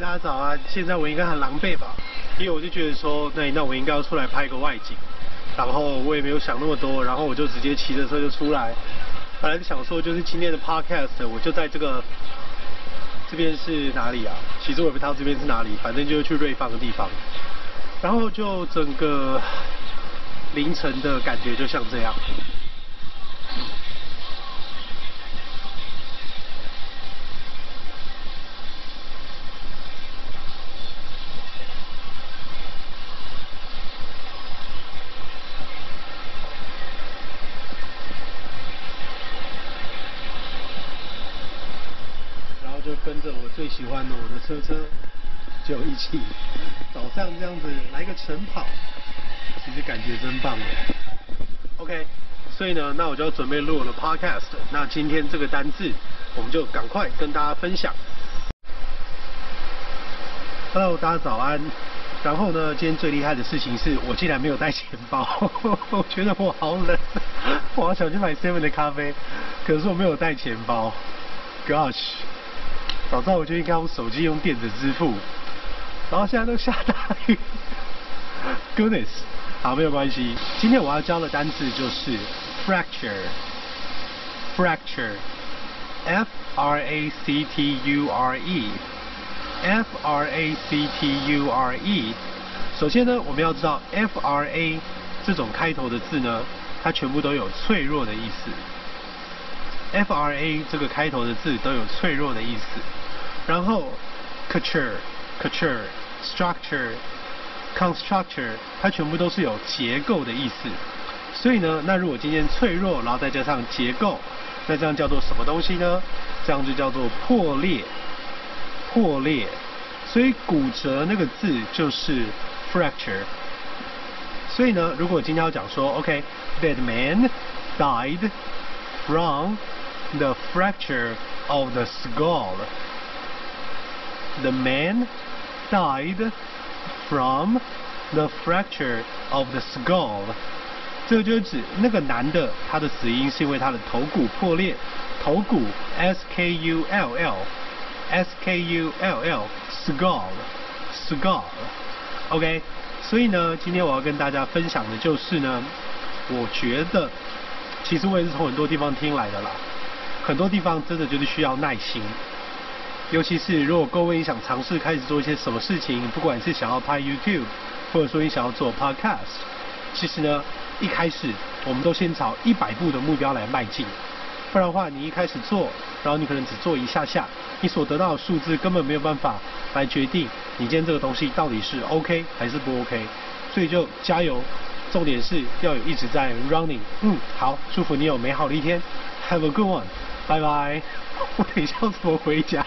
大家早啊！现在我应该很狼狈吧？因为我就觉得说，那那我应该要出来拍个外景，然后我也没有想那么多，然后我就直接骑着车就出来。本来想说就是今天的 podcast，我就在这个这边是哪里啊？其实我也不知道这边是哪里，反正就是去瑞芳的地方。然后就整个凌晨的感觉就像这样。就跟着我最喜欢的我的车车，就一起早上这样子来个晨跑，其实感觉真棒耶。OK，所以呢，那我就要准备录我的 Podcast。那今天这个单字，我们就赶快跟大家分享。Hello，大家早安。然后呢，今天最厉害的事情是我竟然没有带钱包，我觉得我好冷，我好想去买 Seven 的咖啡，可是我没有带钱包。Gosh。早知道我就应该用手机用电子支付，然后现在都下大雨，Goodness，好，没有关系。今天我要教的单词就是 fracture，fracture，F R A C T U R E，F R A C T U R E。首先呢，我们要知道 F R A 这种开头的字呢，它全部都有脆弱的意思。F R A 这个开头的字都有脆弱的意思，然后 couture couture structure constructor 它全部都是有结构的意思。所以呢，那如果今天脆弱，然后再加上结构，那这样叫做什么东西呢？这样就叫做破裂破裂。所以骨折那个字就是 fracture。所以呢，如果今天要讲说，OK，that man died from The fracture of the skull. The man died from the fracture of the skull. 这个就是指那个男的，他的死因是因为他的头骨破裂。头骨 S K U L L S K U L L skull skull. OK，所以呢，今天我要跟大家分享的就是呢，我觉得其实我也是从很多地方听来的啦。 很多地方真的就是需要耐心，尤其是如果各位想尝试开始做一些什么事情，不管是想要拍 YouTube，或者说你想要做 Podcast，其实呢，一开始我们都先朝一百步的目标来迈进，不然的话，你一开始做，然后你可能只做一下下，你所得到的数字根本没有办法来决定你今天这个东西到底是 OK 还是不 OK，所以就加油，重点是要有一直在 running。嗯，好，祝福你有美好的一天，Have a good one。拜拜，我等一下要怎么回家？